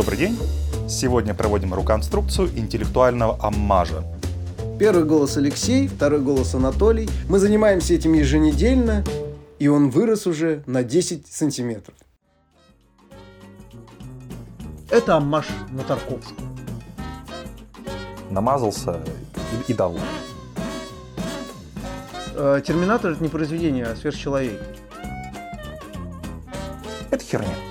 Добрый день. Сегодня проводим реконструкцию интеллектуального аммажа. Первый голос Алексей, второй голос Анатолий. Мы занимаемся этим еженедельно, и он вырос уже на 10 сантиметров. Это аммаж на Тарковском. Намазался и, и дал. Э, Терминатор это не произведение, а сверхчеловек. Это херня.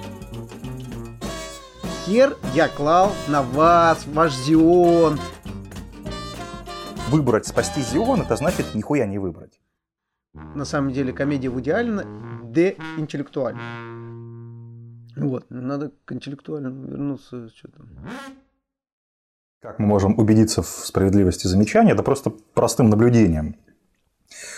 Хер я клал на вас, ваш Зион. Выбрать спасти Зион, это значит нихуя не выбрать. На самом деле комедия в идеально де-интеллектуальна. Вот, надо к интеллектуальному вернуться. Что там. Как мы можем убедиться в справедливости замечания? Это просто простым наблюдением.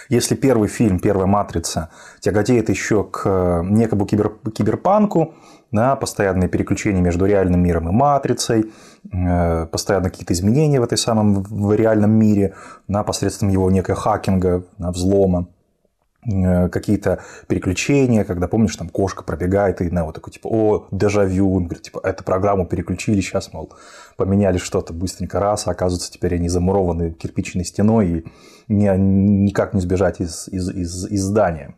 Если первый фильм, первая «Матрица» тяготеет еще к некому кибер, киберпанку, да, постоянные переключения между реальным миром и матрицей, э, постоянно какие-то изменения в этой самом в реальном мире, да, посредством его некого хакинга, да, взлома, э, какие-то переключения, когда, помнишь, там кошка пробегает, и на вот такой, типа, о, дежавю, он говорит, типа, эту программу переключили, сейчас, мол, поменяли что-то быстренько раз, а оказывается, теперь они замурованы кирпичной стеной, и не, никак не сбежать из, из, из, из здания.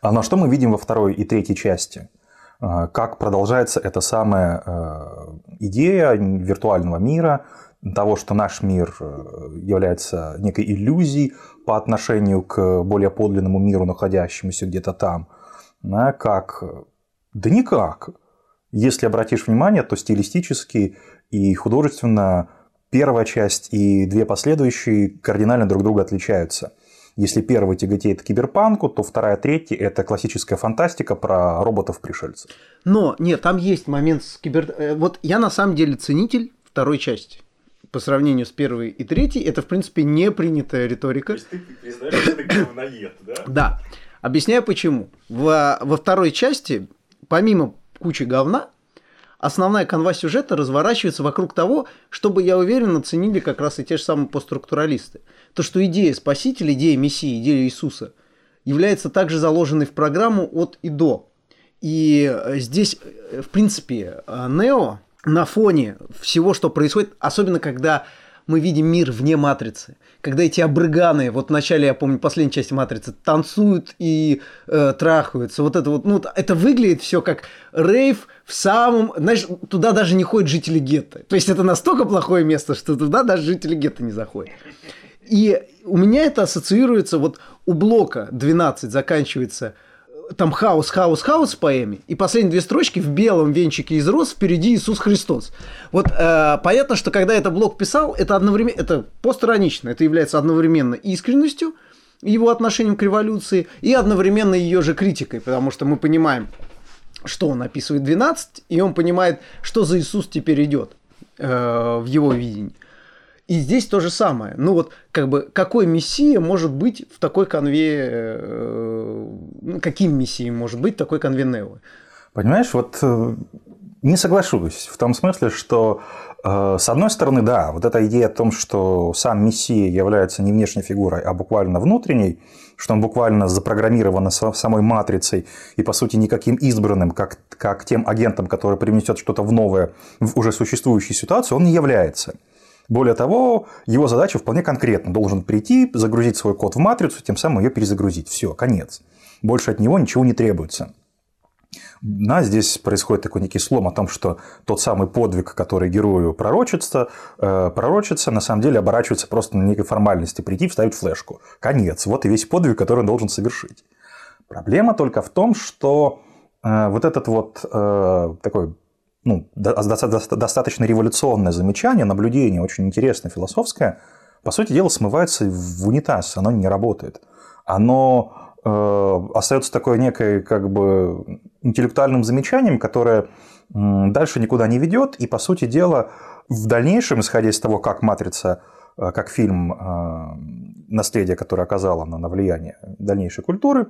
А на что мы видим во второй и третьей части? Э, как продолжается эта самая э, идея виртуального мира, того, что наш мир э, является некой иллюзией по отношению к более подлинному миру, находящемуся где-то там. Как? Да никак. Если обратишь внимание, то стилистически и художественно первая часть и две последующие кардинально друг друга отличаются – если первый тяготеет к киберпанку, то вторая, третья – это классическая фантастика про роботов-пришельцев. Но, нет, там есть момент с кибер... Э, вот я на самом деле ценитель второй части. По сравнению с первой и третьей, это, в принципе, не принятая риторика. То есть ты признаешь, что это говноед, да? Да. Объясняю почему. Во, во второй части, помимо кучи говна, основная канва сюжета разворачивается вокруг того, чтобы, я уверен, оценили как раз и те же самые постструктуралисты – то, что идея Спасителя, идея Мессии, идея Иисуса является также заложенной в программу от и до. И э, здесь, э, в принципе, э, Нео на фоне всего, что происходит, особенно когда мы видим мир вне матрицы, когда эти обрыганы, вот в начале, я помню, последней части матрицы, танцуют и э, трахаются, вот это вот, ну, это выглядит все как рейв в самом, знаешь, туда даже не ходят жители гетто. То есть это настолько плохое место, что туда даже жители гетто не заходят. И у меня это ассоциируется, вот у блока 12 заканчивается там хаос, хаос, хаос в поэме, и последние две строчки в белом венчике из роз впереди Иисус Христос. Вот э, понятно, что когда это блок писал, это одновременно, это постранично, это является одновременно искренностью его отношением к революции и одновременно ее же критикой, потому что мы понимаем, что он описывает 12, и он понимает, что за Иисус теперь идет э, в его видении. И здесь то же самое. Ну вот, как бы, какой мессия может быть в такой конве... Э, ну, каким мессией может быть такой конве Нео? Понимаешь, вот э, не соглашусь в том смысле, что э, с одной стороны, да, вот эта идея о том, что сам Мессия является не внешней фигурой, а буквально внутренней, что он буквально запрограммирован самой матрицей и, по сути, никаким избранным, как, как тем агентом, который принесет что-то в новое, в уже существующую ситуацию, он не является. Более того, его задача вполне конкретна. Должен прийти, загрузить свой код в матрицу, тем самым ее перезагрузить. Все, конец. Больше от него ничего не требуется. На здесь происходит такой некий слом о том, что тот самый подвиг, который герою пророчится, э, пророчится, на самом деле оборачивается просто на некой формальности. Прийти, вставить флешку. Конец. Вот и весь подвиг, который он должен совершить. Проблема только в том, что э, вот этот вот э, такой ну, достаточно революционное замечание, наблюдение очень интересное, философское, по сути дела смывается в унитаз, оно не работает. Оно э, остается такое некое как бы интеллектуальным замечанием, которое дальше никуда не ведет, и по сути дела в дальнейшем, исходя из того, как «Матрица», э, как фильм э, «Наследие», которое оказало на влияние дальнейшей культуры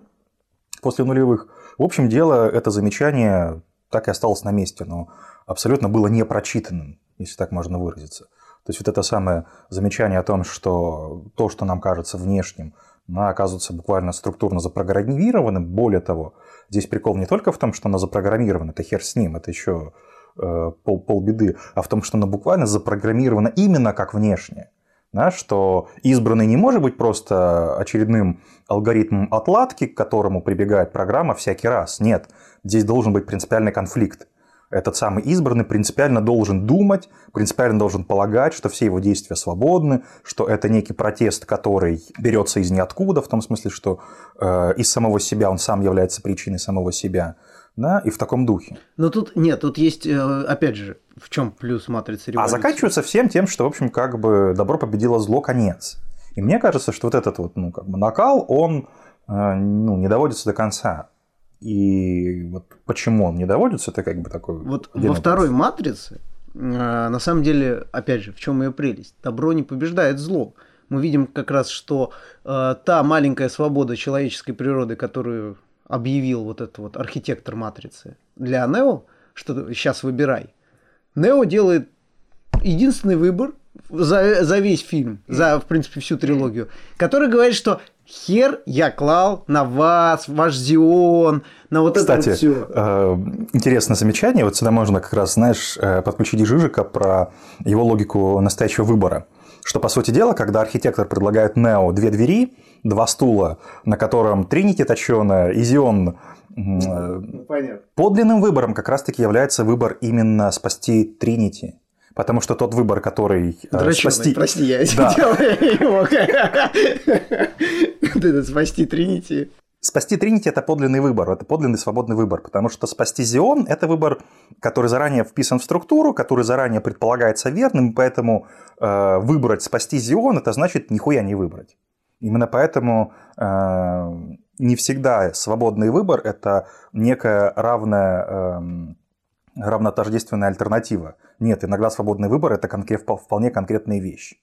после нулевых, в общем дело, это замечание так и осталось на месте, но абсолютно было не прочитанным, если так можно выразиться. То есть вот это самое замечание о том, что то, что нам кажется внешним, оно оказывается буквально структурно запрограммированным. Более того, здесь прикол не только в том, что оно запрограммировано, это хер с ним, это еще э, пол, полбеды, а в том, что она буквально запрограммирована именно как внешне. Да, что избранный не может быть просто очередным алгоритмом отладки, к которому прибегает программа всякий раз. Нет, здесь должен быть принципиальный конфликт этот самый избранный принципиально должен думать, принципиально должен полагать, что все его действия свободны, что это некий протест, который берется из ниоткуда, в том смысле, что э, из самого себя он сам является причиной самого себя. Да, и в таком духе. Но тут нет, тут есть, э, опять же, в чем плюс матрицы революции? А заканчивается всем тем, что, в общем, как бы добро победило зло, конец. И мне кажется, что вот этот вот, ну, как бы накал, он э, ну, не доводится до конца. И вот почему он не доводится, это как бы такой... Вот во второй «Матрице» э, на самом деле, опять же, в чем ее прелесть? Добро не побеждает зло. Мы видим как раз, что э, та маленькая свобода человеческой природы, которую объявил вот этот вот архитектор матрицы для Нео, что сейчас выбирай. Нео делает единственный выбор за, за весь фильм, за, в принципе, всю трилогию, который говорит, что хер я клал на вас, ваш Зион, на вот Кстати, это все. Э, интересное замечание. Вот сюда можно как раз, знаешь, э, подключить Жижика про его логику настоящего выбора. Что, по сути дела, когда архитектор предлагает Нео две двери, два стула, на котором Тринити точеная и Зион ну, Подлинным выбором как раз-таки является выбор именно спасти Тринити. Потому что тот выбор, который э, Дроченый, спасти... прости, я да. его. Спасти Тринити. Спасти Тринити – это подлинный выбор, это подлинный свободный выбор, потому что спасти Зион – это выбор, который заранее вписан в структуру, который заранее предполагается верным, поэтому э, выбрать спасти Зион – это значит нихуя не выбрать. Именно поэтому э, не всегда свободный выбор – это некая равная, э, равнотождественная альтернатива. Нет, иногда свободный выбор – это конкрет, вполне конкретная вещь.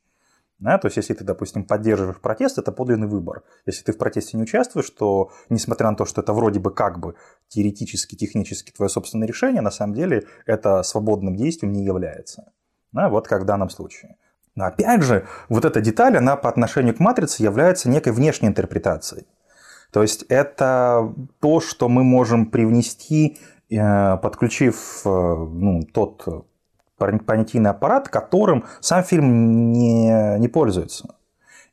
Да, то есть, если ты, допустим, поддерживаешь протест, это подлинный выбор. Если ты в протесте не участвуешь, то, несмотря на то, что это вроде бы как бы теоретически, технически твое собственное решение, на самом деле это свободным действием не является. Да, вот как в данном случае. Но опять же, вот эта деталь, она по отношению к матрице является некой внешней интерпретацией. То есть это то, что мы можем привнести, э, подключив э, ну, тот понятийный аппарат, которым сам фильм не, не пользуется.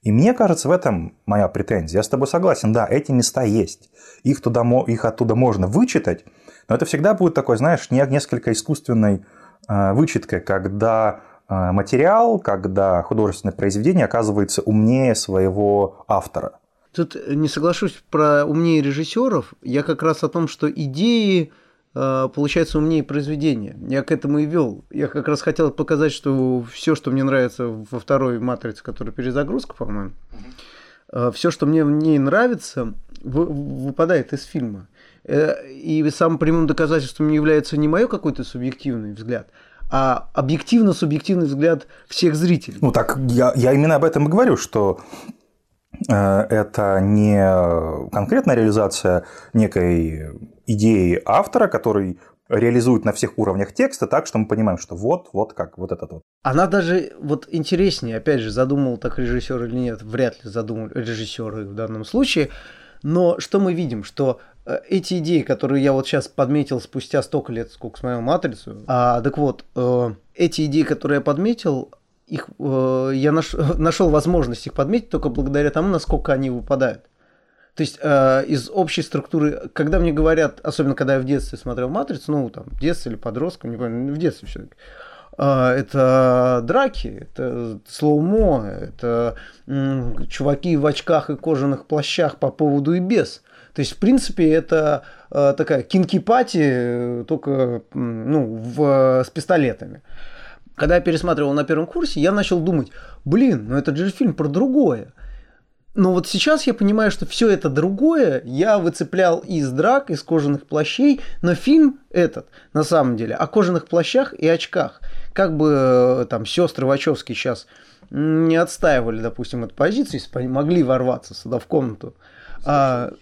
И мне кажется, в этом моя претензия. Я с тобой согласен, да, эти места есть. Их, туда, их оттуда можно вычитать, но это всегда будет такой, знаешь, несколько искусственной э, вычеткой, когда материал, когда художественное произведение оказывается умнее своего автора. Тут не соглашусь про умнее режиссеров. Я как раз о том, что идеи Э, получается умнее произведения. Я к этому и вел. Я как раз хотел показать, что все, что мне нравится во второй матрице, которая перезагрузка, по-моему, э, все, что мне в ней нравится, выпадает из фильма. Э, и самым прямым доказательством является не мое какой-то субъективный взгляд, а объективно-субъективный взгляд всех зрителей. Ну так я, я именно об этом и говорю, что это не конкретная реализация некой идеи автора, который реализует на всех уровнях текста так, что мы понимаем, что вот, вот как, вот этот вот. Она даже вот интереснее, опять же, задумал так режиссер или нет, вряд ли задумал режиссеры в данном случае. Но что мы видим, что э, эти идеи, которые я вот сейчас подметил спустя столько лет, сколько смотрел «Матрицу», а, так вот, э, эти идеи, которые я подметил, их, э, я наш, нашел возможность их подметить только благодаря тому, насколько они выпадают. То есть э, из общей структуры, когда мне говорят, особенно когда я в детстве смотрел «Матрицу», ну, там, в детстве или подростком, не помню, в детстве все-таки, э, это драки, это слоумо, это э, чуваки в очках и кожаных плащах по поводу и без. То есть, в принципе, это э, такая кинки-пати, э, только ну, в, с пистолетами. Когда я пересматривал на первом курсе, я начал думать, блин, ну это же фильм про другое. Но вот сейчас я понимаю, что все это другое я выцеплял из драк, из кожаных плащей, но фильм этот, на самом деле, о кожаных плащах и очках. Как бы э, там сестры Вачовски сейчас не отстаивали, допустим, эту позицию, если бы они могли ворваться сюда в комнату. А,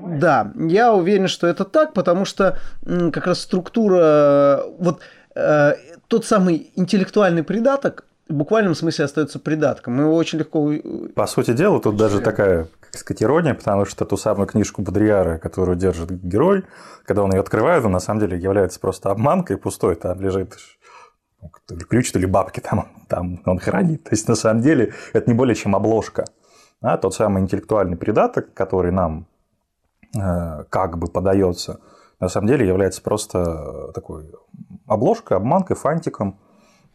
да, я уверен, что это так, потому что как раз структура, вот э, тот самый интеллектуальный придаток, в буквальном смысле остается придатком. Мы его очень легко... По сути дела, тут даже такая сказать, ирония, потому что ту самую книжку Бодрияра, которую держит герой, когда он ее открывает, он на самом деле является просто обманкой пустой, там лежит то ли ключ, то ли бабки там, там он хранит. То есть, на самом деле, это не более чем обложка. А тот самый интеллектуальный придаток, который нам э, как бы подается, на самом деле является просто такой обложкой, обманкой, фантиком.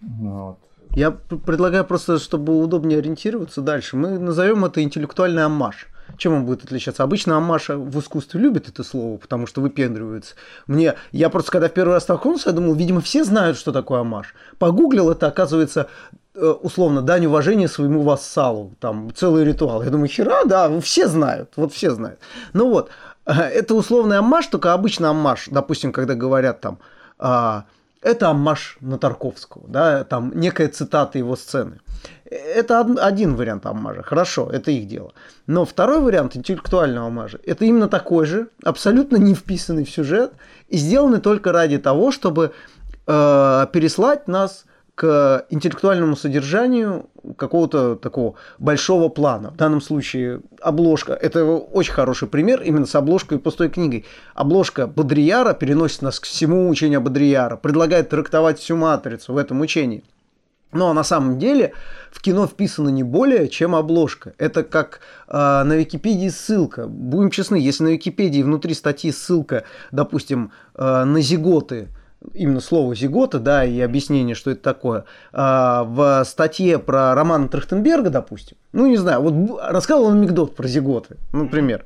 Вот. Я предлагаю просто, чтобы удобнее ориентироваться дальше, мы назовем это интеллектуальный аммаж. Чем он будет отличаться? Обычно аммаш в искусстве любит это слово, потому что выпендривается. Мне, я просто когда в первый раз столкнулся, я думал, видимо, все знают, что такое аммаш. Погуглил это, оказывается, э, условно, дань уважения своему вассалу. Там целый ритуал. Я думаю, хера, да, все знают. Вот все знают. Ну вот, это условный аммаш, только обычно аммаш, допустим, когда говорят там, а, это аммаш на Тарковского, да, там некая цитата его сцены. Это один вариант аммажа, хорошо, это их дело. Но второй вариант интеллектуального аммажа, это именно такой же, абсолютно не вписанный в сюжет и сделанный только ради того, чтобы э, переслать нас к интеллектуальному содержанию какого-то такого большого плана. В данном случае обложка. Это очень хороший пример именно с обложкой и пустой книгой. Обложка Бодрияра переносит нас к всему учению Бодрияра, предлагает трактовать всю матрицу в этом учении. Но на самом деле в кино вписано не более, чем обложка. Это как э, на Википедии ссылка. Будем честны, если на Википедии внутри статьи ссылка, допустим, э, на зиготы – именно слово «зигота», да, и объяснение, что это такое, а, в статье про роман Трахтенберга, допустим, ну, не знаю, вот рассказывал он анекдот про зиготы, например,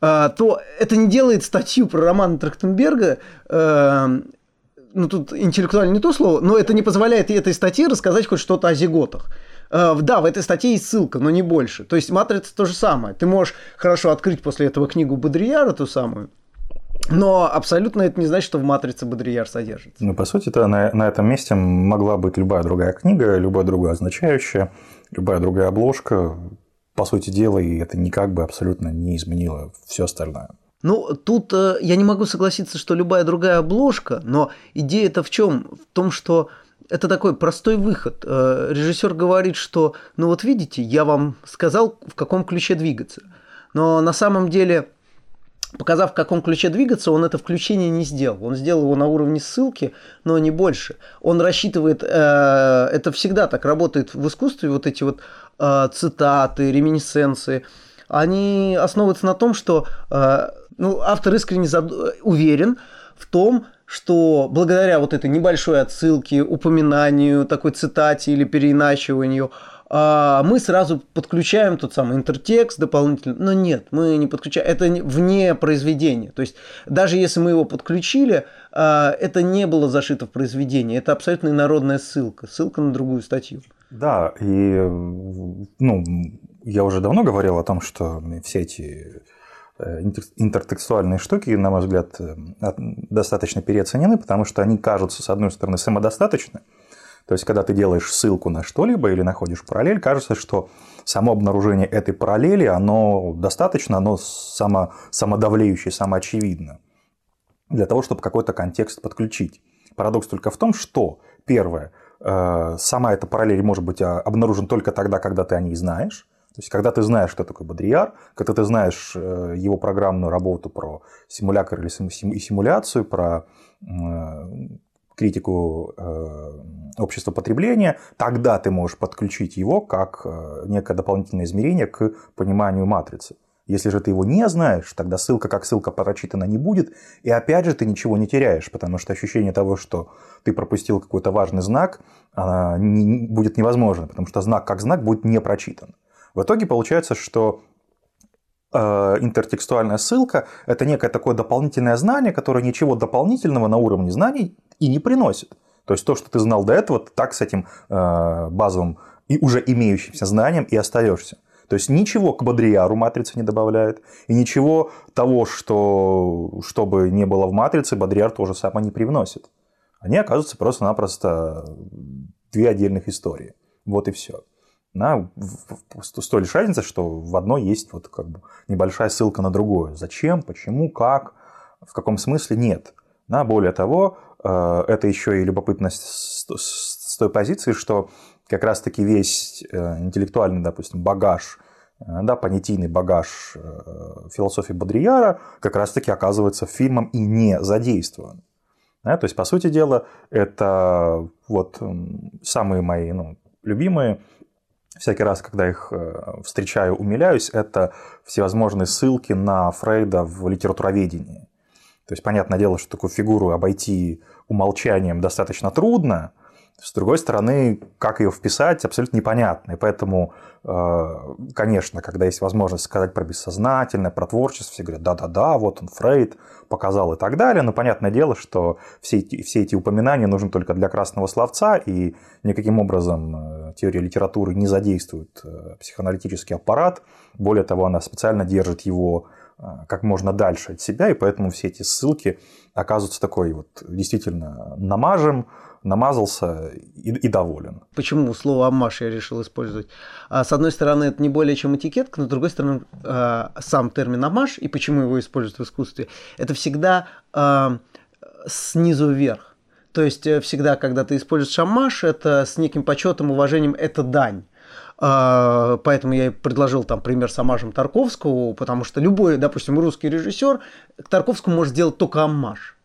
а, то это не делает статью про роман Трахтенберга э, ну, тут интеллектуально не то слово, но это не позволяет этой статье рассказать хоть что-то о зиготах. Э, да, в этой статье есть ссылка, но не больше. То есть матрица то же самое. Ты можешь хорошо открыть после этого книгу Бодрияра, ту самую, но абсолютно это не значит, что в «Матрице» Бодрияр содержится. Ну, по сути, это на, на этом месте могла быть любая другая книга, любое другое означающее, любая другая обложка. По сути дела, и это никак бы абсолютно не изменило все остальное. Ну, тут э, я не могу согласиться, что любая другая обложка, но идея-то в чем? В том, что это такой простой выход. Э, режиссер говорит, что, ну вот видите, я вам сказал, в каком ключе двигаться. Но на самом деле Показав, в каком ключе двигаться, он это включение не сделал. Он сделал его на уровне ссылки, но не больше. Он рассчитывает, э, это всегда так работает в искусстве, вот эти вот э, цитаты, реминисценции, они основываются на том, что э, ну, автор искренне зад... уверен в том, что благодаря вот этой небольшой отсылке, упоминанию, такой цитате или переиначиванию, а, мы сразу подключаем тот самый интертекст дополнительно. Но нет, мы не подключаем. Это вне произведения. То есть даже если мы его подключили, а, это не было зашито в произведение. Это абсолютно инородная ссылка. Ссылка на другую статью. Да, и ну, я уже давно говорил о том, что все эти э, интертекстуальные штуки, на мой взгляд, э, достаточно переоценены, потому что они кажутся, с одной стороны, самодостаточны, то есть, когда ты делаешь ссылку на что-либо или находишь параллель, кажется, что само обнаружение этой параллели, оно достаточно, оно само, самодавлеющее, самоочевидно для того, чтобы какой-то контекст подключить. Парадокс только в том, что, первое, э, сама эта параллель может быть а, обнаружена только тогда, когда ты о ней знаешь. То есть, когда ты знаешь, что такое Бодрияр, когда ты знаешь э, его программную работу про симулятор или симуляцию, про критику э, общества потребления, тогда ты можешь подключить его как э, некое дополнительное измерение к пониманию матрицы. Если же ты его не знаешь, тогда ссылка как ссылка прочитана не будет, и опять же ты ничего не теряешь, потому что ощущение того, что ты пропустил какой-то важный знак, будет невозможно, потому что знак как знак будет не прочитан. В итоге получается, что интертекстуальная ссылка – это некое такое дополнительное знание, которое ничего дополнительного на уровне знаний и не приносит. То есть то, что ты знал до этого, ты так с этим э, базовым и уже имеющимся знанием и остаешься. То есть ничего к Бодрияру матрица не добавляет, и ничего того, что чтобы не было в матрице, Бодрияр тоже само не привносит. Они оказываются просто-напросто две отдельных истории. Вот и все. На, с той лишь разница, что в одной есть вот как бы небольшая ссылка на другое. Зачем, почему, как, в каком смысле нет. На, более того, Э, это еще и любопытность с той позиции, что как раз-таки весь э, интеллектуальный, допустим, багаж да, понятийный багаж философии Бодрияра как раз-таки оказывается фильмом и не задействован. Да, то есть, по сути дела, это вот самые мои ну, любимые всякий раз, когда их э, встречаю, умиляюсь, это всевозможные ссылки на Фрейда в литературоведении. То есть, понятное дело, что такую фигуру обойти умолчанием достаточно трудно, с другой стороны, как ее вписать, абсолютно непонятно. И поэтому, э, конечно, когда есть возможность сказать про бессознательное, про творчество, все говорят, да-да-да, вот он Фрейд показал и так далее. Но понятное дело, что все эти, все эти упоминания нужны только для красного словца, и никаким образом э, теория литературы не задействует э, психоаналитический аппарат. Более того, она специально держит его как можно дальше от себя, и поэтому все эти ссылки оказываются такой вот действительно намажем, намазался и, и доволен. Почему слово «аммаш» я решил использовать? А, с одной стороны, это не более чем этикетка, но с другой стороны, а, сам термин «аммаш» и почему его используют в искусстве, это всегда а, снизу вверх. То есть э, всегда, когда ты используешь аммаш, это с неким почетом, уважением, это дань. Поэтому я предложил там пример с Амажем Тарковского, потому что любой, допустим, русский режиссер к Тарковскому может сделать только аммаж.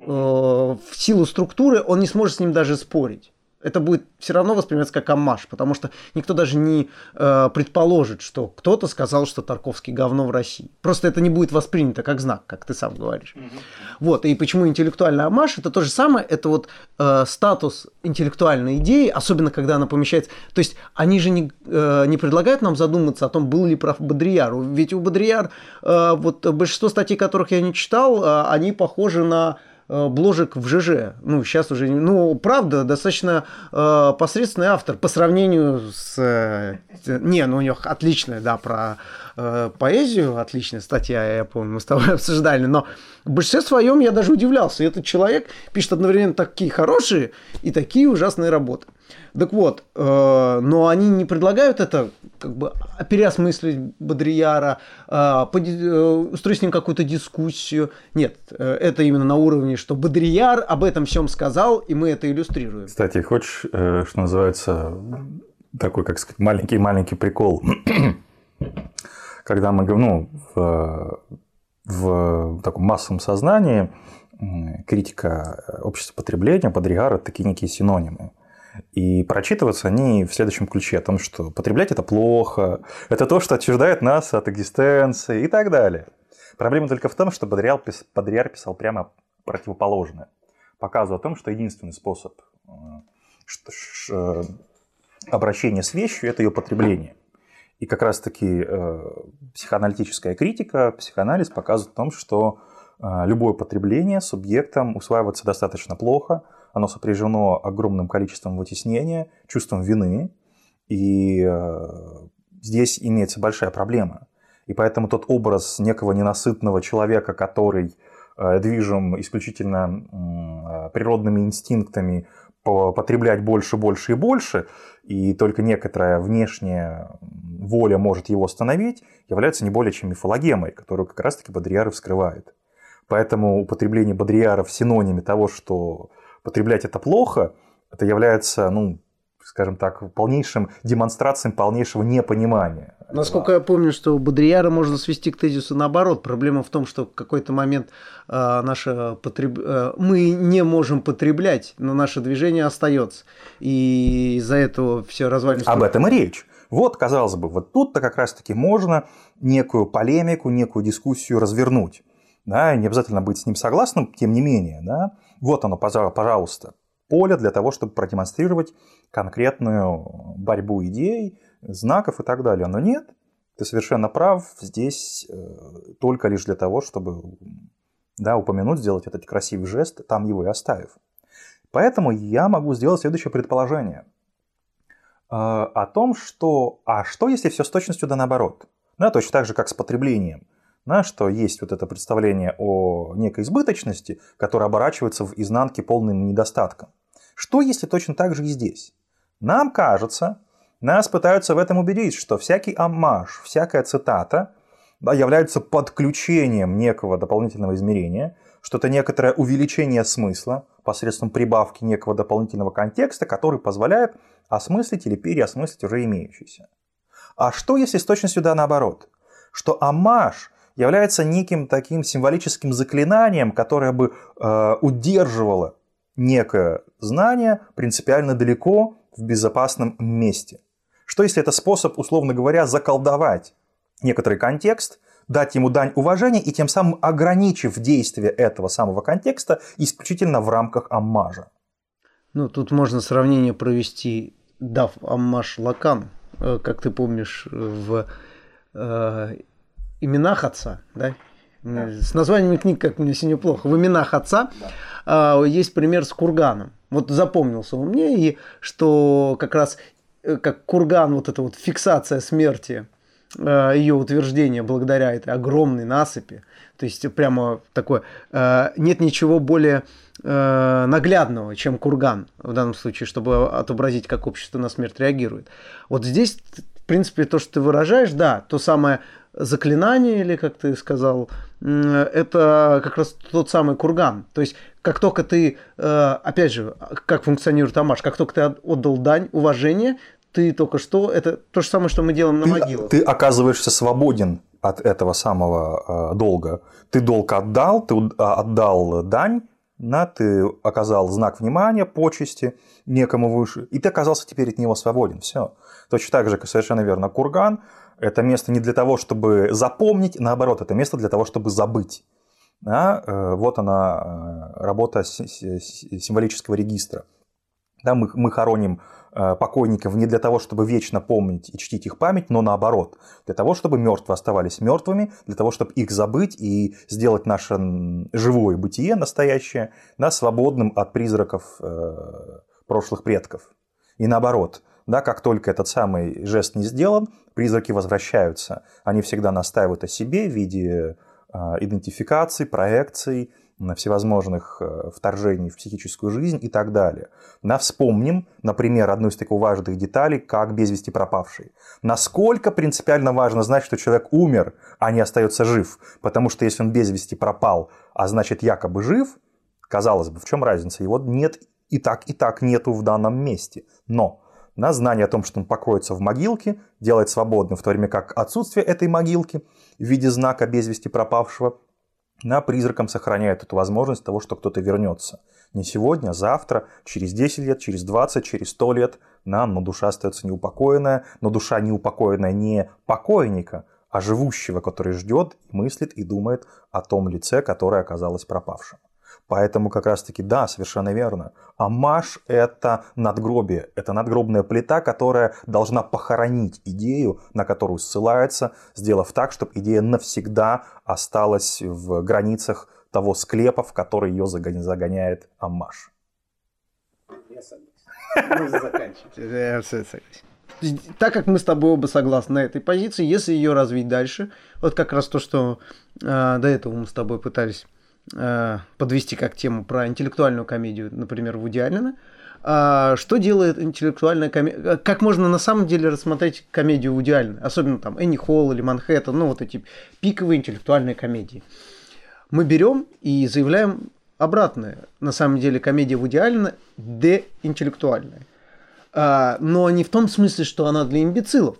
Э, в силу структуры он не сможет с ним даже спорить. Это будет все равно восприниматься как аммаж, потому что никто даже не э, предположит, что кто-то сказал, что Тарковский говно в России. Просто это не будет воспринято как знак, как ты сам говоришь. Mm-hmm. Вот, и почему интеллектуальный аммаж, это то же самое, это вот э, статус интеллектуальной идеи, особенно когда она помещается. То есть они же не, э, не предлагают нам задуматься о том, был ли прав Бодрияр. Ведь у Бодрияр, э, вот большинство статей, которых я не читал, э, они похожи на бложек в ЖЖ. Ну, сейчас уже... Ну, правда, достаточно э, посредственный автор по сравнению с... Э, не, ну, у него отличная, да, про э, поэзию, отличная статья, я помню, мы с тобой обсуждали, но в большинстве своем я даже удивлялся. Этот человек пишет одновременно такие хорошие и такие ужасные работы. Так вот, э, но они не предлагают это, как бы переосмыслить Бодрияра, э, э, устроить с ним какую-то дискуссию. Нет, э, это именно на уровне, что Бодрияр об этом всем сказал, и мы это иллюстрируем. Кстати, хочешь, э, что называется, такой, как сказать, маленький-маленький прикол. Когда мы говорим, ну, в, в таком массовом сознании критика общества потребления, Бодрияр – это такие некие синонимы. И прочитываться они в следующем ключе о том, что потреблять это плохо, это то, что отчуждает нас от экзистенции и так далее. Проблема только в том, что Бодрияр, Бодрияр писал прямо противоположное, показывая о том, что единственный способ э, э, обращения с вещью – это ее потребление. И как раз-таки э, психоаналитическая критика, психоанализ показывает о том, что любое потребление субъектом усваивается достаточно плохо – оно сопряжено огромным количеством вытеснения, чувством вины, и здесь имеется большая проблема. И поэтому тот образ некого ненасытного человека, который движим исключительно э, природными инстинктами потреблять больше, больше и больше, и только некоторая внешняя воля может его остановить, является не более чем мифологемой, которую как раз-таки Бодрияр вскрывает. Поэтому употребление Бодрияра в синониме того, что потреблять это плохо, это является, ну, скажем так, полнейшим демонстрацией полнейшего непонимания. Насколько я помню, что у Бодрияра можно свести к тезису наоборот. Проблема в том, что в какой-то момент э, наше потреб... э, мы не можем потреблять, но наше движение остается. И из-за этого все развалится. Об этом и речь. Вот, казалось бы, вот тут-то как раз-таки можно некую полемику, некую дискуссию развернуть. Да, не обязательно быть с ним согласным, тем не менее, да, вот оно, пожалуйста, поле для того, чтобы продемонстрировать конкретную борьбу идей, знаков и так далее. Но нет, ты совершенно прав, здесь э, только лишь для того, чтобы да, упомянуть, сделать этот красивый жест, там его и оставив. Поэтому я могу сделать следующее предположение. Э, о том, что, а что если все с точностью да наоборот? Да, точно так же, как с потреблением – да, что есть вот это представление о некой избыточности, которая оборачивается в изнанке полным недостатком. Что если точно так же и здесь? Нам кажется, нас пытаются в этом убедить, что всякий аммаж, всякая цитата да, являются подключением некого дополнительного измерения, что это некоторое увеличение смысла посредством прибавки некого дополнительного контекста, который позволяет осмыслить или переосмыслить уже имеющийся. А что, если с точностью да наоборот? Что амаш является неким таким символическим заклинанием, которое бы э, удерживало некое знание принципиально далеко в безопасном месте. Что если это способ, условно говоря, заколдовать некоторый контекст, дать ему дань уважения и тем самым ограничив действие этого самого контекста исключительно в рамках аммажа? Ну, тут можно сравнение провести, дав аммаж Лакан, э, как ты помнишь, в э, именах отца, да? Да? С названиями книг, как мне сегодня плохо. В именах отца да. э, есть пример с курганом. Вот запомнился он мне, и что как раз э, как курган, вот эта вот фиксация смерти, э, ее утверждение благодаря этой огромной насыпи, то есть прямо такое, э, нет ничего более наглядного, чем курган в данном случае, чтобы отобразить, как общество на смерть реагирует. Вот здесь, в принципе, то, что ты выражаешь, да, то самое заклинание, или как ты сказал, это как раз тот самый курган. То есть, как только ты, э, опять же, как функционирует Амаш, как только ты отдал дань, уважение, ты только что, это то же самое, что мы делаем на ты, могилах. Ты оказываешься свободен от этого самого э, долга. Ты долг отдал, ты отдал дань, на, ты оказал знак внимания, почести некому выше, и ты оказался теперь от него свободен. Все. Точно так же, совершенно верно, курган это место не для того, чтобы запомнить, наоборот, это место для того, чтобы забыть. Да? Э, вот она, э, работа символического регистра. Да, мы, мы хороним э, покойников не для того, чтобы вечно помнить и чтить их память, но наоборот, для того, чтобы мертвые оставались мертвыми, для того, чтобы их забыть и сделать наше живое бытие настоящее да, свободным от призраков прошлых предков. И наоборот, да, как только этот самый жест не сделан, призраки возвращаются. Они всегда настаивают о себе в виде а, идентификаций, проекций, всевозможных э, вторжений в психическую жизнь и так далее. На вспомним, например, одну из таких важных деталей, как без вести пропавший. Насколько принципиально важно знать, что человек умер, а не остается жив. Потому что если он без вести пропал, а значит якобы жив, казалось бы, в чем разница? Его нет и так, и так нету в данном месте. Но на знание о том, что он покоится в могилке, делает свободным, в то время как отсутствие этой могилки в виде знака без вести пропавшего на призраком сохраняет эту возможность того, что кто-то вернется. Не сегодня, а завтра, через 10 лет, через 20, через 100 лет, на, но душа остается неупокоенная, но душа неупокоенная не покойника, а живущего, который ждет, мыслит и думает о том лице, которое оказалось пропавшим. Поэтому как раз-таки, да, совершенно верно. Амаш – это надгробие, это надгробная плита, которая должна похоронить идею, на которую ссылается, сделав так, чтобы идея навсегда осталась в границах того склепа, в который ее загоняет Амаш. Я согласен. заканчивать. Так как мы с тобой оба согласны на этой позиции, если ее развить дальше, вот как раз то, что э, до этого мы с тобой пытались Э, подвести как тему про интеллектуальную комедию, например, Вуди Аллена. А что делает интеллектуальная комедия? Как можно на самом деле рассмотреть комедию Вуди Аллена? Особенно там Энни Холл или Манхэттен, ну вот эти пиковые интеллектуальные комедии. Мы берем и заявляем обратное. На самом деле комедия Вуди Аллена деинтеллектуальная. А, но не в том смысле, что она для имбецилов.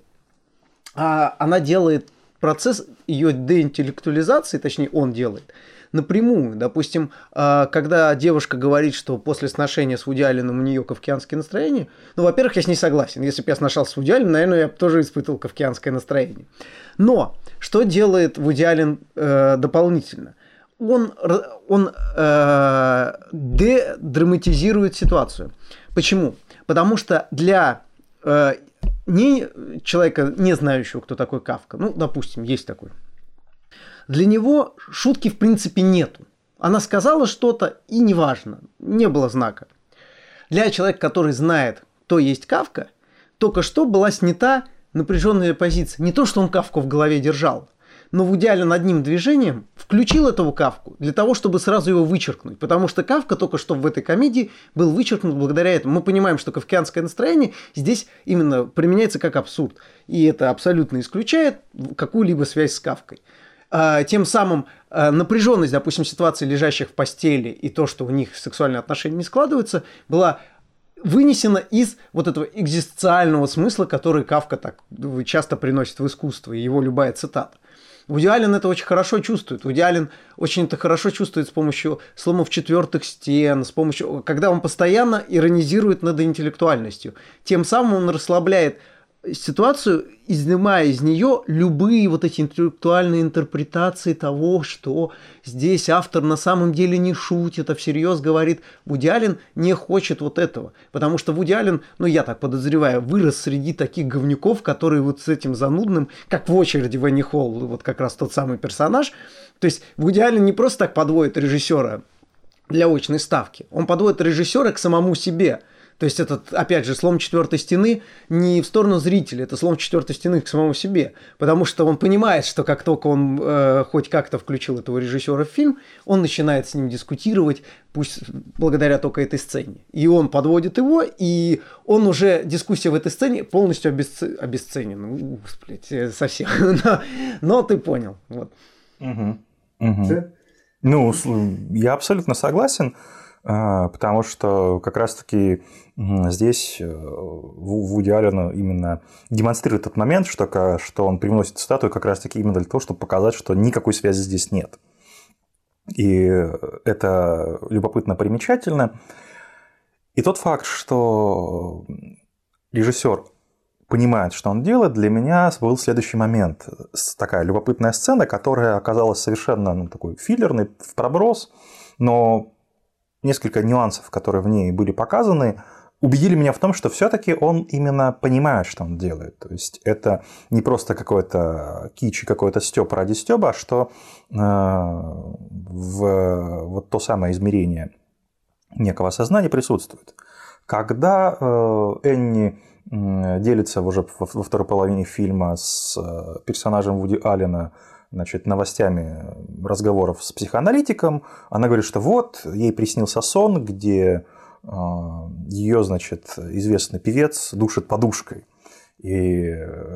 А она делает процесс ее деинтеллектуализации, точнее он делает – напрямую. Допустим, а, когда девушка говорит, что после сношения с Вуди Алленом у нее кавкианское настроение, ну, во-первых, я с ней согласен. Если бы я сношался с Вуди Алленом, наверное, я бы тоже испытывал кавкианское настроение. Но что делает Вуди Аллен э, дополнительно? Он, он э, дедраматизирует ситуацию. Почему? Потому что для э, не человека, не знающего, кто такой Кавка, ну, допустим, есть такой для него шутки в принципе нету. Она сказала что-то, и неважно, не было знака. Для человека, который знает, кто есть Кавка, только что была снята напряженная позиция. Не то, что он Кавку в голове держал, но в идеале над ним движением включил этого Кавку для того, чтобы сразу его вычеркнуть. Потому что Кавка только что в этой комедии был вычеркнут благодаря этому. Мы понимаем, что кавкианское настроение здесь именно применяется как абсурд. И это абсолютно исключает какую-либо связь с Кавкой. А, тем самым а, напряженность, допустим, ситуации лежащих в постели и то, что у них сексуальные отношения не складываются, была вынесено из вот этого экзистенциального смысла, который Кавка так часто приносит в искусство, и его любая цитата. Вуди Аллен это очень хорошо чувствует. Вуди Аллен очень это хорошо чувствует с помощью сломов четвертых стен, с помощью, когда он постоянно иронизирует над интеллектуальностью. Тем самым он расслабляет ситуацию, изнимая из нее любые вот эти интеллектуальные интерпретации того, что здесь автор на самом деле не шутит, а всерьез говорит, Вуди Аллен не хочет вот этого. Потому что Вуди Аллен, ну я так подозреваю, вырос среди таких говнюков, которые вот с этим занудным, как в очереди Ванни Холл, вот как раз тот самый персонаж. То есть Вуди Аллен не просто так подводит режиссера для очной ставки, он подводит режиссера к самому себе – то есть этот, опять же, слом четвертой стены не в сторону зрителя, это слом четвертой стены к самому себе. Потому что он понимает, что как только он э, хоть как-то включил этого режиссера в фильм, он начинает с ним дискутировать, пусть благодаря только этой сцене. И он подводит его, и он уже, дискуссия в этой сцене полностью обесце... обесценена. Ух, блядь, э, совсем. но, но ты понял. Вот. Угу. Угу. Ну, я абсолютно согласен. А, потому что как раз-таки здесь э, Вуди Аллен именно демонстрирует этот момент, что, что он привносит статую как раз-таки именно для того, чтобы показать, что никакой связи здесь нет. И это любопытно примечательно. И тот факт, что режиссер понимает, что он делает, для меня был следующий момент. Такая любопытная сцена, которая оказалась совершенно ну, такой филлерной, в проброс, но несколько нюансов, которые в ней были показаны, убедили меня в том, что все-таки он именно понимает, что он делает. То есть это не просто какой-то кич и какой-то степ ради стеба, а что э, в вот то самое измерение некого сознания присутствует. Когда э, Энни делится уже во второй половине фильма с э, персонажем Вуди Аллена значит, новостями разговоров с психоаналитиком. Она говорит, что вот, ей приснился сон, где а, ее, значит, известный певец душит подушкой. И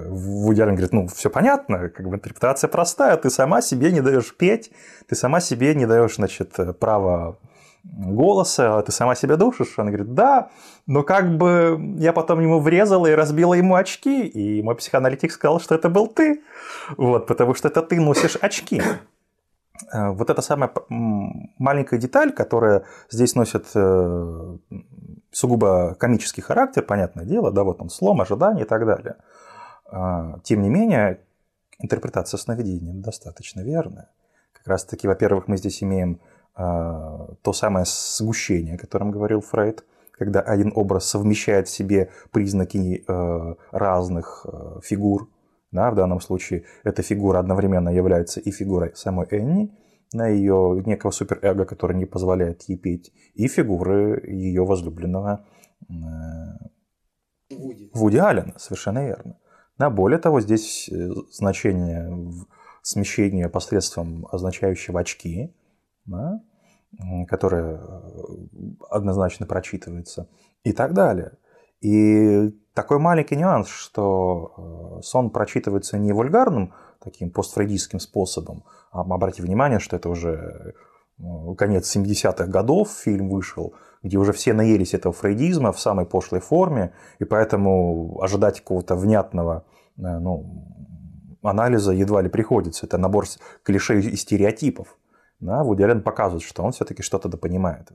Вуди Аллен говорит, ну, все понятно, как бы интерпретация простая, ты сама себе не даешь петь, ты сама себе не даешь, значит, право голоса, а ты сама себя душишь? Она говорит, да, но как бы я потом ему врезала и разбила ему очки, и мой психоаналитик сказал, что это был ты, вот, потому что это ты носишь очки. Э, вот эта самая маленькая деталь, которая здесь носит э, сугубо комический характер, понятное дело, да, вот он слом, ожидание и так далее. А, тем не менее, интерпретация сновидения достаточно верная. Как раз таки, во-первых, мы здесь имеем то самое сгущение, о котором говорил Фрейд, когда один образ совмещает в себе признаки э, разных э, фигур. Да, в данном случае эта фигура одновременно является и фигурой самой Энни, на ее некого суперэго, который не позволяет ей петь, и фигуры ее возлюбленного э, Вуди. Вуди Аллена, совершенно верно. Да, более того, здесь значение смещения посредством означающего очки, да, которая э, однозначно прочитывается и так далее. И такой маленький нюанс, что э, сон прочитывается не вульгарным, таким постфрейдистским способом, а обратите внимание, что это уже э, конец 70-х годов фильм вышел, где уже все наелись этого фрейдизма в самой пошлой форме, и поэтому ожидать какого-то внятного ну, анализа едва ли приходится. Это набор клише и стереотипов да, Вуди Аллен показывает, что он все-таки что-то допонимает.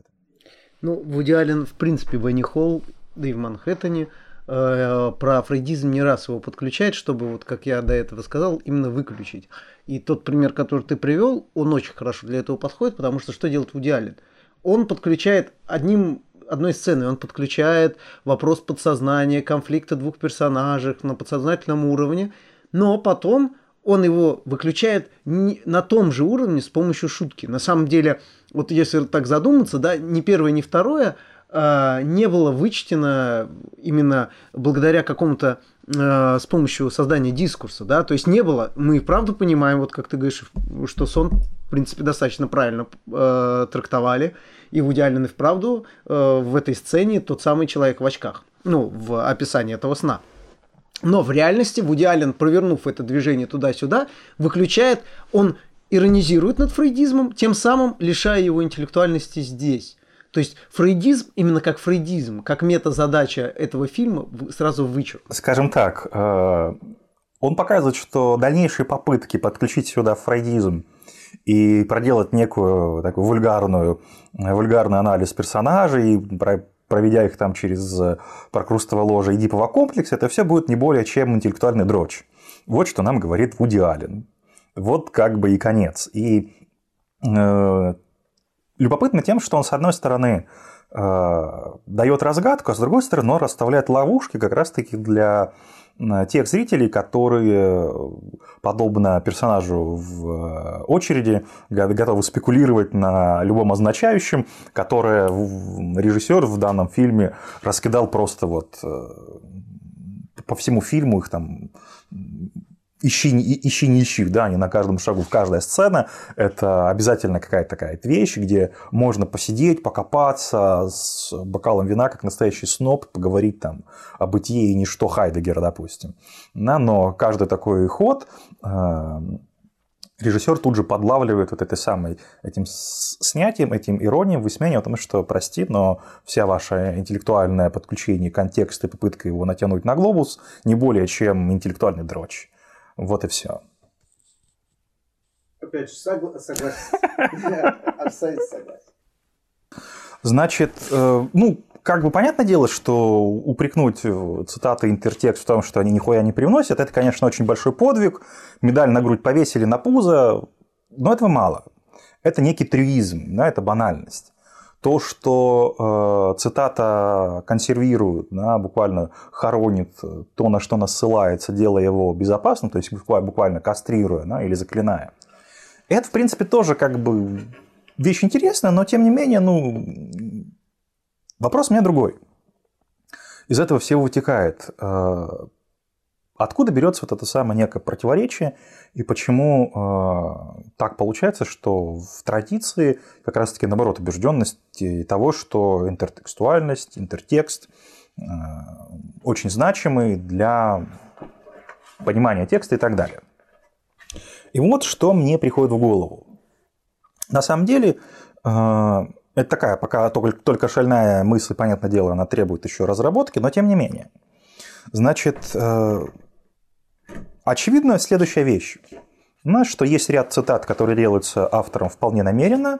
Ну, Вуди Аллен, в принципе, в Энни Холл, да и в Манхэттене, э, про фрейдизм не раз его подключает, чтобы, вот как я до этого сказал, именно выключить. И тот пример, который ты привел, он очень хорошо для этого подходит, потому что что делает Вуди Аллен? Он подключает одним одной сцены, он подключает вопрос подсознания, конфликта двух персонажей на подсознательном уровне, но потом он его выключает на том же уровне с помощью шутки. На самом деле, вот если так задуматься, да, ни первое, ни второе э, не было вычтено именно благодаря какому-то э, с помощью создания дискурса, да, то есть не было, мы и правда понимаем, вот как ты говоришь, что сон, в принципе, достаточно правильно э, трактовали, и в идеале и вправду э, в этой сцене тот самый человек в очках, ну, в описании этого сна. Но в реальности Вуди Аллен, провернув это движение туда-сюда, выключает, он иронизирует над фрейдизмом, тем самым лишая его интеллектуальности здесь. То есть фрейдизм, именно как фрейдизм, как мета-задача этого фильма сразу вычур. Скажем так, э, он показывает, что дальнейшие попытки подключить сюда фрейдизм и проделать некую такую вульгарную, вульгарный анализ персонажей, проведя их там через прокрустово ложе Эдипова комплекса, это все будет не более чем интеллектуальный дрочь. Вот что нам говорит Вуди Аллен. Вот как бы и конец. И э, любопытно тем, что он, с одной стороны, э, дает разгадку, а с другой стороны, он расставляет ловушки как раз-таки для тех зрителей, которые, подобно персонажу в э, очереди, готовы спекулировать на любом означающем, которое режиссер в данном фильме раскидал просто вот э, по всему фильму, их там ищи, ищи, не ищи, да, не на каждом шагу, в каждая сцена, это обязательно какая-то такая вещь, где можно посидеть, покопаться с бокалом вина, как настоящий сноб, поговорить там о бытие и ничто Хайдегера, допустим. Да, но каждый такой ход э, режиссер тут же подлавливает вот этой самой, этим снятием, этим иронией, высмеянием, потому что, прости, но вся ваша интеллектуальное подключение контекста и попытка его натянуть на глобус не более чем интеллектуальный дрочь. Вот и все. Опять же, согла- согласен. Согласен. Значит, э, ну, как бы понятное дело, что упрекнуть цитаты интертекст в том, что они нихуя не привносят, это, конечно, очень большой подвиг. Медаль на грудь повесили на пузо, но этого мало. Это некий трюизм, да, это банальность то, что э, цитата консервирует, да, буквально хоронит то, на что она ссылается, делая его безопасным, то есть буквально кастрируя да, или заклиная. Это, в принципе, тоже как бы вещь интересная, но тем не менее, ну, вопрос у меня другой. Из этого всего вытекает, э, Откуда берется вот это самое некое противоречие и почему э, так получается, что в традиции как раз-таки наоборот убежденность того, что интертекстуальность, интертекст э, очень значимый для понимания текста и так далее. И вот что мне приходит в голову. На самом деле, э, это такая пока только, только шальная мысль, понятное дело, она требует еще разработки, но тем не менее. Значит, Очевидно следующая вещь. Знаешь, что есть ряд цитат, которые делаются автором вполне намеренно,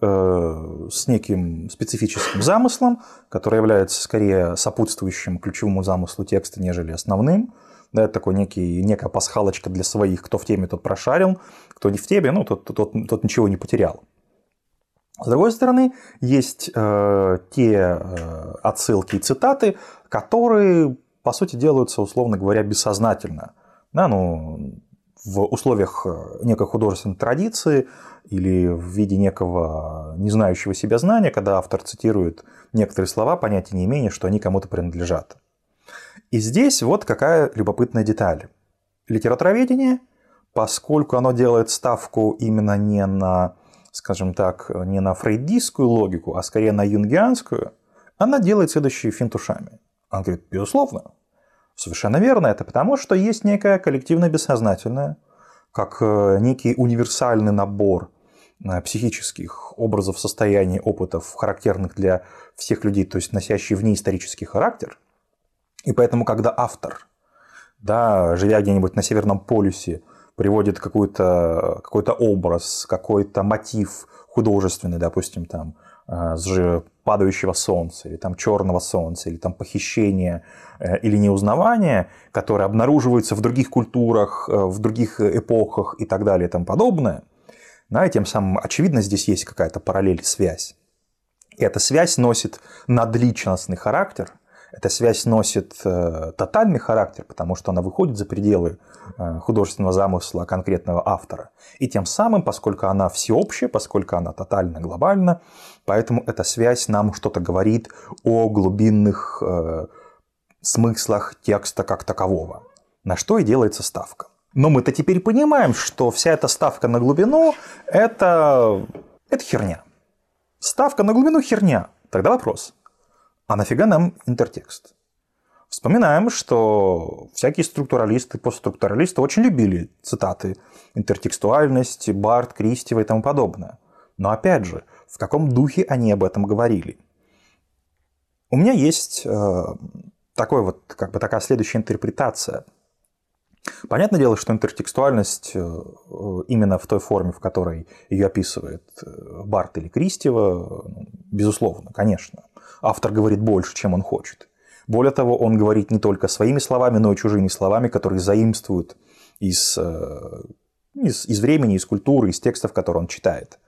э, с неким специфическим замыслом, который является скорее сопутствующим ключевому замыслу текста, нежели основным. Да, это такой некий, некая пасхалочка для своих, кто в теме, тот прошарил, кто не в теме, ну, тот, тот, тот ничего не потерял. С другой стороны, есть э, те э, отсылки и цитаты, которые, по сути, делаются, условно говоря, бессознательно – да, ну, в условиях э, некой художественной традиции или в виде некого не знающего себя знания, когда автор цитирует некоторые слова, понятия не имея, что они кому-то принадлежат. И здесь вот какая любопытная деталь. Литературоведение, поскольку оно делает ставку именно не на, скажем так, не на фрейдистскую логику, а скорее на юнгианскую, она делает следующие финтушами. Она говорит, безусловно, Совершенно верно. Это потому, что есть некое коллективное бессознательное, как э, некий универсальный набор э, психических образов, состояний, опытов, характерных для всех людей, то есть носящий вне исторический характер. И поэтому, когда автор, да, живя где-нибудь на Северном полюсе, приводит какой-то какой образ, какой-то мотив художественный, допустим, там, э, падающего солнца, или там черного солнца, или там похищения э, или неузнавания, которые обнаруживаются в других культурах, э, в других эпохах и так далее и тому подобное, да, и тем самым, очевидно, здесь есть какая-то параллель, связь. И эта связь носит надличностный характер – эта связь носит э, тотальный характер, потому что она выходит за пределы художественного замысла конкретного автора. И тем самым, поскольку она всеобщая, поскольку она тотально глобальна, поэтому эта связь нам что-то говорит о глубинных э, смыслах текста как такового, на что и делается ставка. Но мы-то теперь понимаем, что вся эта ставка на глубину это, это херня. Ставка на глубину херня. Тогда вопрос – а нафига нам интертекст? Вспоминаем, что всякие структуралисты, постструктуралисты очень любили цитаты, интертекстуальность, Барт, Кристева и тому подобное. Но опять же, в каком духе они об этом говорили? У меня есть э, такой вот, как бы такая следующая интерпретация. Понятное дело, что интертекстуальность э, именно в той форме, в которой ее описывает э, Барт или Кристева, ну, безусловно, конечно. Автор говорит больше, чем он хочет. Более того, он говорит не только своими словами, но и чужими словами, которые заимствуют из, э, из, из времени, из культуры, из текстов, которые он читает.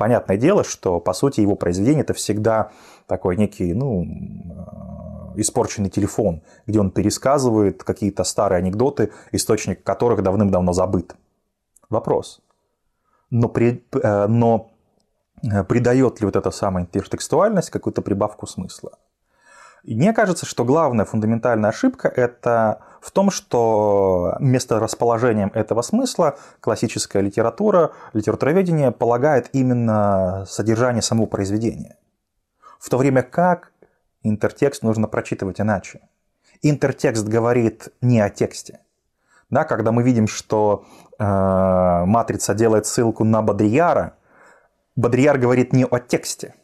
Понятное дело, что, по сути, его произведение – это всегда такой некий, ну, э, испорченный телефон, где он пересказывает какие-то старые анекдоты, источник которых давным-давно забыт. Вопрос. Но, при, э, но придает ли вот эта самая интертекстуальность какую-то прибавку смысла? И мне кажется, что главная фундаментальная ошибка – это в том, что место расположением этого смысла классическая литература, литературоведение полагает именно содержание самого произведения. В то время как интертекст нужно прочитывать иначе. Интертекст говорит не о тексте. Да, когда мы видим, что э, матрица делает ссылку на Бодрияра, Бодрияр говорит не о тексте,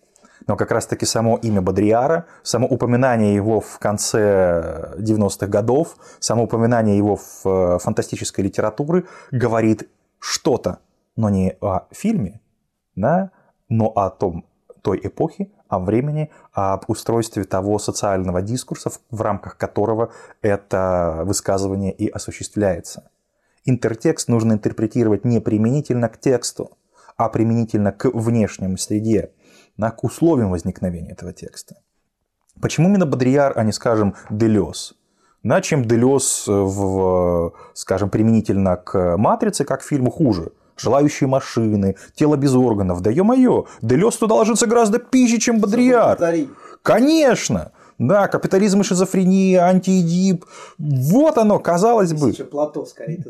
но как раз-таки само имя Бодрияра, само упоминание его в конце 90-х годов, само упоминание его в э, фантастической литературе говорит что-то, но не о фильме, да, но о том, той эпохе, о времени, об устройстве того социального дискурса, в рамках которого это высказывание и осуществляется. Интертекст нужно интерпретировать не применительно к тексту, а применительно к внешнему среде, на, к условиям возникновения этого текста. Почему именно Бодрияр, а не, скажем, Делес? Да, чем Делес, в, скажем, применительно к «Матрице», как фильму, хуже? желающие машины, тело без органов. Да ё-моё, Делес туда ложится гораздо пизже, чем Бодрияр. Конечно! Да, капитализм и шизофрения, антиэдип. Вот оно, казалось бы. Плато, скорее.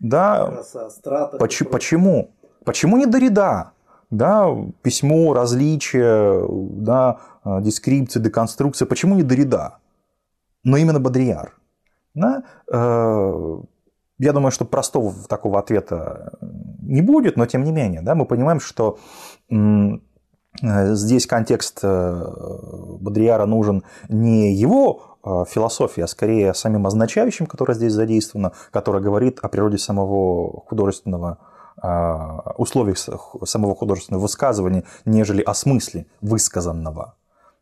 Да. Почему? Почему? Почему не Дорида? Да, письмо, различия, да, а, дескрипция, деконструкция. Почему не Дорида, но именно Бодрияр? Да? Э, я думаю, что простого такого ответа не будет, но тем не менее, да, мы понимаем, что здесь контекст э, Бодрияра нужен не его э, философии, а скорее самим означающим, которое здесь задействовано, которое говорит о природе самого художественного условиях самого художественного высказывания, нежели о смысле высказанного.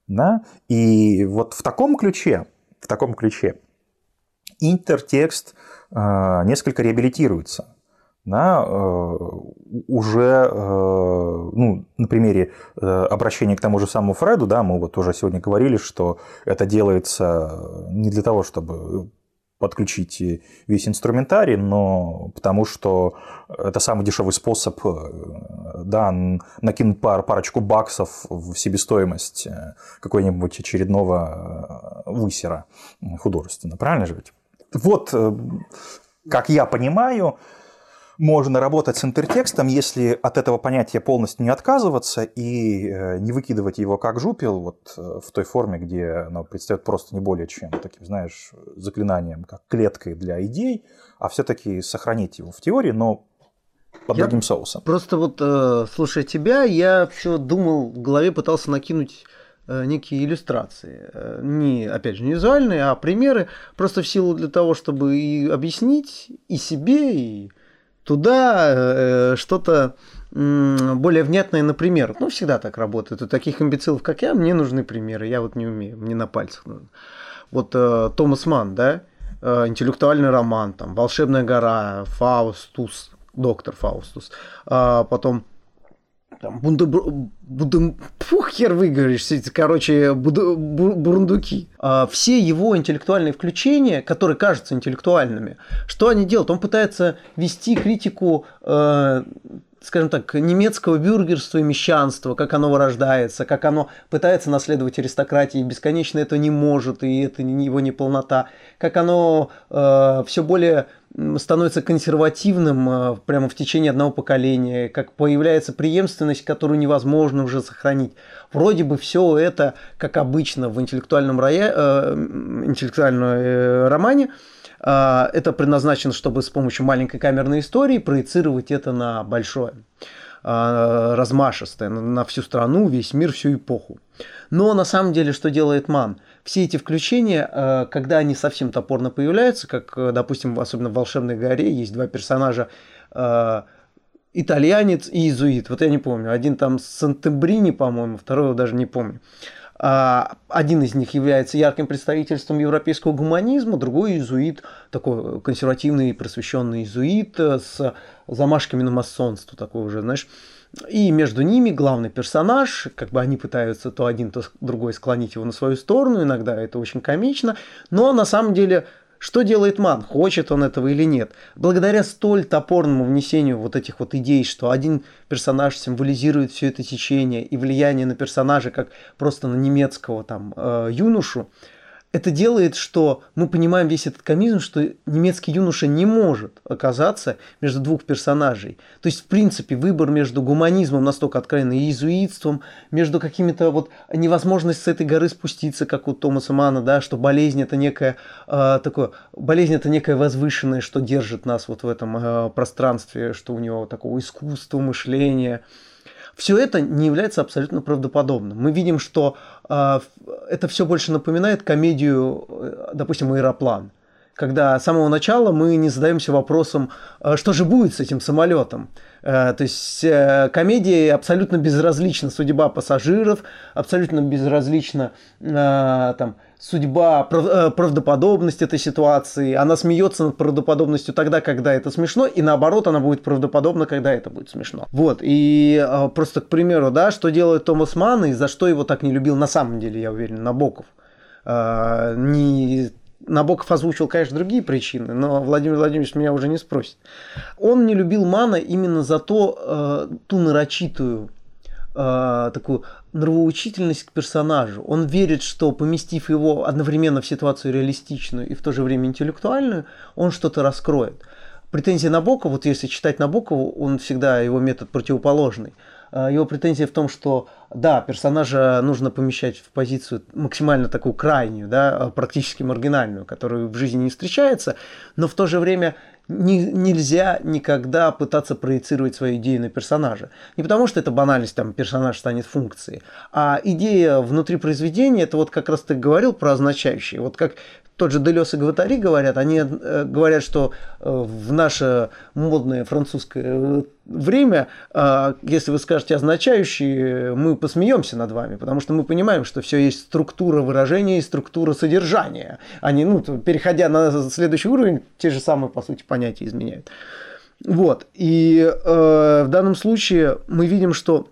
Да? И вот в таком ключе, в таком ключе интертекст а, несколько реабилитируется. Да, э, уже ну, на примере э, обращения к тому же самому Фреду, да, мы вот уже сегодня говорили, что это делается не для того, чтобы подключить весь инструментарий, но потому что это самый дешевый способ э, да, накинуть пар, парочку баксов в себестоимость э, какой-нибудь очередного э, высера художественного. Правильно же ведь? Вот, как я понимаю, можно работать с интертекстом, если от этого понятия полностью не отказываться и э, не выкидывать его как жупел вот э, в той форме, где оно предстает просто не более чем таким, знаешь, заклинанием, как клеткой для идей, а все-таки сохранить его в теории, но под я другим соусом. Просто вот, э, слушая тебя, я все думал, в голове пытался накинуть некие иллюстрации. Не, опять же, не визуальные, а примеры, просто в силу для того, чтобы и объяснить и себе, и туда э, что-то более внятное, например. Ну, всегда так работает. У таких имбецилов, как я, мне нужны примеры. Я вот не умею, мне на пальцах нужно. Вот э, Томас Манн, да, э, интеллектуальный роман, там, «Волшебная гора», «Фаустус», «Доктор Фаустус», а потом там бунду, буду, фух, хер выговоришь, короче, буду, бурундуки. А все его интеллектуальные включения, которые кажутся интеллектуальными, что они делают? Он пытается вести критику э, скажем так, немецкого бюргерства и мещанства, как оно вырождается, как оно пытается наследовать аристократии, и бесконечно это не может, и это его неполнота, как оно э, все более становится консервативным э, прямо в течение одного поколения, как появляется преемственность, которую невозможно уже сохранить. Вроде бы все это, как обычно в интеллектуальном, роя... э, интеллектуальном э, романе, это предназначено, чтобы с помощью маленькой камерной истории проецировать это на большое. Э, размашистая на, всю страну, весь мир, всю эпоху. Но на самом деле, что делает Ман? Все эти включения, э, когда они совсем топорно появляются, как, э, допустим, особенно в «Волшебной горе» есть два персонажа, э, итальянец и иезуит. Вот я не помню. Один там Сантебрини, по-моему, второй даже не помню. А, один из них является ярким представительством европейского гуманизма, другой иезуит, такой консервативный просвещенный иезуит с замашками на масонство, такой уже, знаешь. И между ними главный персонаж, как бы они пытаются то один, то другой склонить его на свою сторону, иногда это очень комично, но на самом деле что делает Ман? Хочет он этого или нет? Благодаря столь топорному внесению вот этих вот идей, что один персонаж символизирует все это течение и влияние на персонажа, как просто на немецкого там э, юношу, это делает, что мы понимаем весь этот комизм, что немецкий юноша не может оказаться между двух персонажей. То есть, в принципе, выбор между гуманизмом настолько откровенным и иезуитством, между какими-то вот невозможность с этой горы спуститься, как у Томаса Мана, да, что болезнь это некая э, такое, болезнь это некое возвышенное, что держит нас вот в этом э, пространстве, что у него такого искусства, мышления, все это не является абсолютно правдоподобным. Мы видим, что э, это все больше напоминает комедию, э, допустим, «Аэроплан», когда с самого начала мы не задаемся вопросом, э, что же будет с этим самолетом. Э, то есть э, комедия абсолютно безразлична судьба пассажиров, абсолютно безразлична там, судьба, правдоподобность этой ситуации. Она смеется над правдоподобностью тогда, когда это смешно, и наоборот, она будет правдоподобна, когда это будет смешно. Вот, и просто, к примеру, да, что делает Томас Манн, и за что его так не любил на самом деле, я уверен, Набоков. Не Набоков озвучил, конечно, другие причины, но Владимир Владимирович меня уже не спросит. Он не любил Мана именно за то, ту нарочитую э, такую нравоучительность к персонажу. Он верит, что поместив его одновременно в ситуацию реалистичную и в то же время интеллектуальную, он что-то раскроет. Претензия Набокова, вот если читать Набокову, он всегда его метод противоположный. А, его претензия в том, что да, персонажа нужно помещать в позицию максимально такую крайнюю, да, практически маргинальную, которую в жизни не встречается, но в то же время не, нельзя никогда пытаться проецировать свою идею на персонажа. Не потому, что это банальность, там, персонаж станет функцией, а идея внутри произведения, это вот как раз ты говорил про означающие. Вот как тот же Делес и Гватари говорят, они э, говорят, что э, в наше модное французское э, время, если вы скажете означающие, мы посмеемся над вами, потому что мы понимаем, что все есть структура выражения и структура содержания. Они, ну, переходя на следующий уровень, те же самые, по сути, понятия изменяют. Вот. И э, в данном случае мы видим, что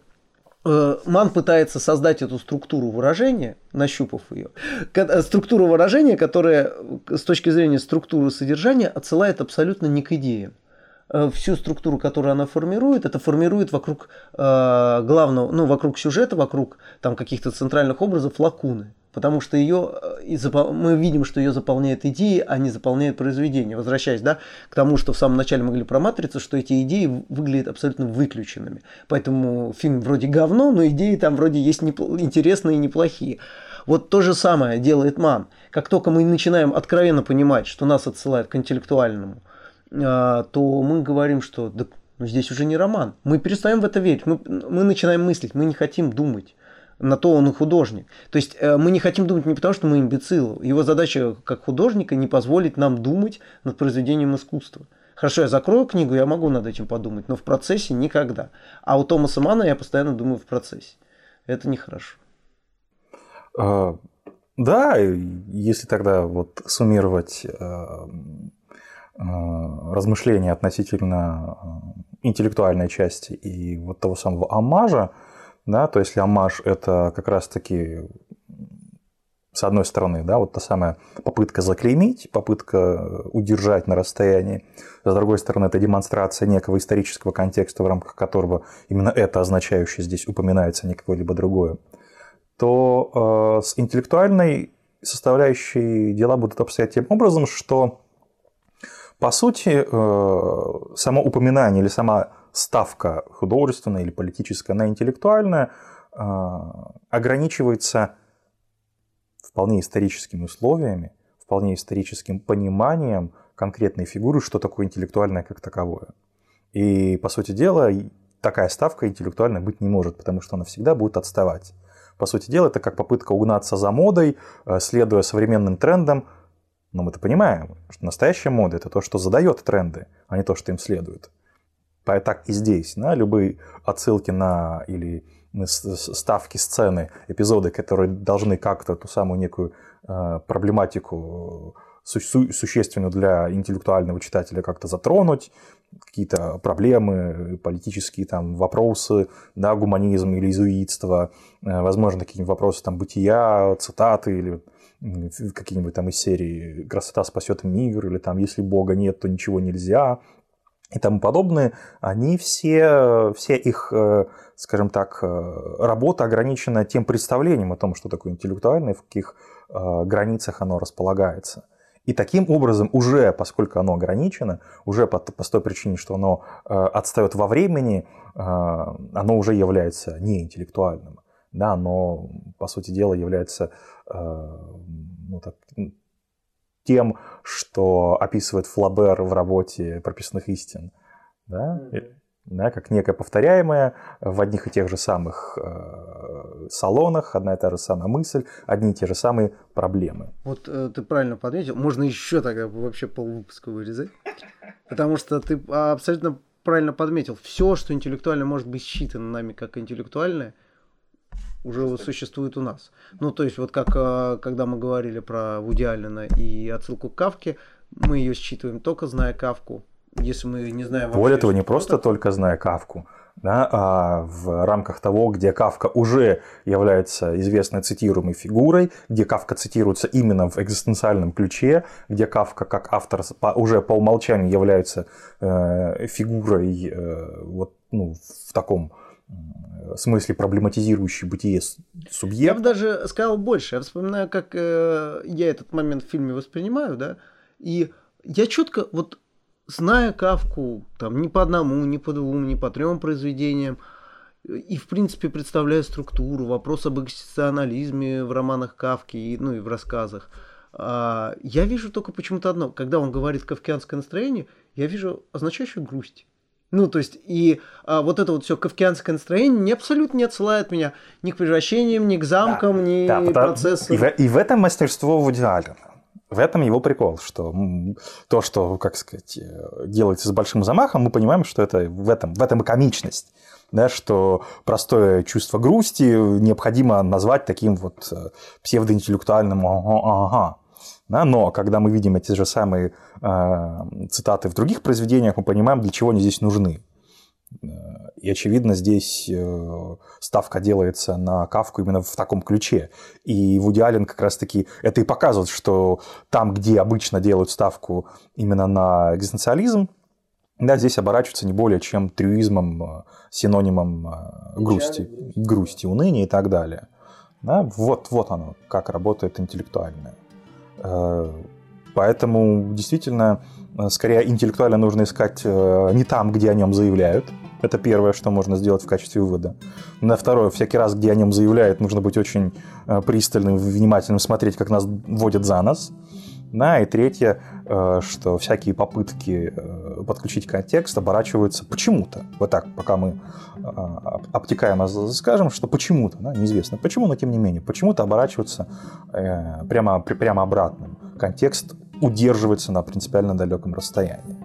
Ман пытается создать эту структуру выражения, нащупав ее. Э, структуру выражения, которая с точки зрения структуры содержания отсылает абсолютно не к идеям. Э, всю структуру, которую она формирует, это формирует вокруг э, главного, ну, вокруг сюжета, вокруг там каких-то центральных образов лакуны потому что ее, э, мы видим, что ее заполняют идеи, а не заполняют произведение. Возвращаясь да, к тому, что в самом начале мы говорили про «Матрицу», что эти идеи выглядят абсолютно выключенными. Поэтому фильм вроде говно, но идеи там вроде есть непл- интересные и неплохие. Вот то же самое делает Ман. Как только мы начинаем откровенно понимать, что нас отсылают к интеллектуальному, то мы говорим, что да, ну, здесь уже не роман. Мы перестаем в это верить. Мы, мы начинаем мыслить, мы не хотим думать на то он и художник. То есть э, мы не хотим думать не потому, что мы имбецилы. Его задача как художника не позволить нам думать над произведением искусства. Хорошо, я закрою книгу, я могу над этим подумать, но в процессе никогда. А у Томаса Мана я постоянно думаю в процессе. Это нехорошо. А, да, если тогда вот суммировать э, э, размышления относительно интеллектуальной части и вот того самого амажа, да, то есть амаш – это как раз-таки с одной стороны, да, вот та самая попытка заклеймить, попытка удержать на расстоянии, с другой стороны, это демонстрация некого исторического контекста, в рамках которого именно это означающее здесь упоминается, не какое-либо другое, то э, с интеллектуальной составляющей дела будут обстоять тем образом, что, по сути, э, само упоминание или сама ставка художественная или политическая на интеллектуальная а, ограничивается вполне историческими условиями, вполне историческим пониманием конкретной фигуры, что такое интеллектуальное как таковое. И, по сути дела, такая ставка интеллектуальная быть не может, потому что она всегда будет отставать. По сути дела, это как попытка угнаться за модой, э, следуя современным трендам, но мы-то понимаем, что настоящая мода – это то, что задает тренды, а не то, что им следует. Так и здесь. Да, любые отсылки на или ставки, сцены, эпизоды, которые должны как-то ту самую некую э, проблематику су- существенную для интеллектуального читателя как-то затронуть, какие-то проблемы, политические там вопросы, да, гуманизм или изуитство, э, возможно, какие-нибудь вопросы там бытия, цитаты или какие-нибудь там из серии «Красота спасет мир» или там «Если Бога нет, то ничего нельзя», и тому подобное, они все, все их, э, скажем так, э, работа ограничена тем представлением о том, что такое интеллектуальное, в каких э, границах оно располагается. И таким образом уже, поскольку оно ограничено, уже по, по той причине, что оно отстает во времени, оно уже является неинтеллектуальным. Да, оно, по сути дела, является ну, так, тем, что описывает Флабер в работе прописанных истин. Да? Mm-hmm. Да, как некое повторяемое в одних и тех же самых э, салонах, одна и та же самая мысль, одни и те же самые проблемы. Вот э, ты правильно подметил, можно еще тогда вообще полвыпуска вырезать, потому что ты абсолютно правильно подметил, все, что интеллектуально может быть считано нами как интеллектуальное, уже существует у нас. Ну, то есть, вот как э, когда мы говорили про Вуди Аллена и отсылку к Кавке, мы ее считываем только зная Кавку. Если мы не знаем... Более того, не просто только зная Кавку, да, а в рамках того, где Кавка уже является известной цитируемой фигурой, где Кавка цитируется именно в экзистенциальном ключе, где Кавка как автор уже по умолчанию является э, фигурой э, вот, ну, в таком смысле проблематизирующий бытие субъект. Я бы даже сказал больше. Я вспоминаю, как э, я этот момент в фильме воспринимаю, да, и я четко, вот зная Кавку, там, не по одному, не по двум, не по трем произведениям, и, в принципе, представляя структуру, вопрос об экзистенциализме в романах Кавки, и, ну, и в рассказах, а, я вижу только почему-то одно. Когда он говорит «кавкианское настроение», я вижу означающую грусть. Ну, то есть, и а, вот это вот все кавкианское настроение не абсолютно не отсылает меня ни к превращениям, ни к замкам, да, ни да, процессам. И в, и в этом мастерство Вуди Аллена. В этом его прикол, что то, что, как сказать, э, делается с большим замахом, мы понимаем, что это в этом, в этом и комичность. Да, что простое чувство грусти необходимо назвать таким вот э, псевдоинтеллектуальным ага, ага. Да, но когда мы видим эти же самые э, цитаты в других произведениях, мы понимаем, для чего они здесь нужны. И, очевидно, здесь э, ставка делается на Кавку именно в таком ключе. И Вуди Аллен как раз-таки это и показывает, что там, где обычно делают ставку именно на экзистенциализм, да, здесь оборачивается не более чем трюизмом, э, синонимом э, грусти, грусти, уныния и так далее. Да, вот, вот оно, как работает интеллектуальное. Э, поэтому действительно, э, скорее интеллектуально нужно искать э, не там, где о нем заявляют. Это первое, что можно сделать в качестве вывода. На второе, всякий раз, где о нем заявляют, нужно быть очень пристальным, внимательным, смотреть, как нас водят за нас. Да, и третье, что всякие попытки подключить контекст оборачиваются почему-то. Вот так, пока мы обтекаемо скажем, что почему-то, да, неизвестно почему, но тем не менее, почему-то оборачиваются прямо, прямо обратным. Контекст удерживается на принципиально далеком расстоянии.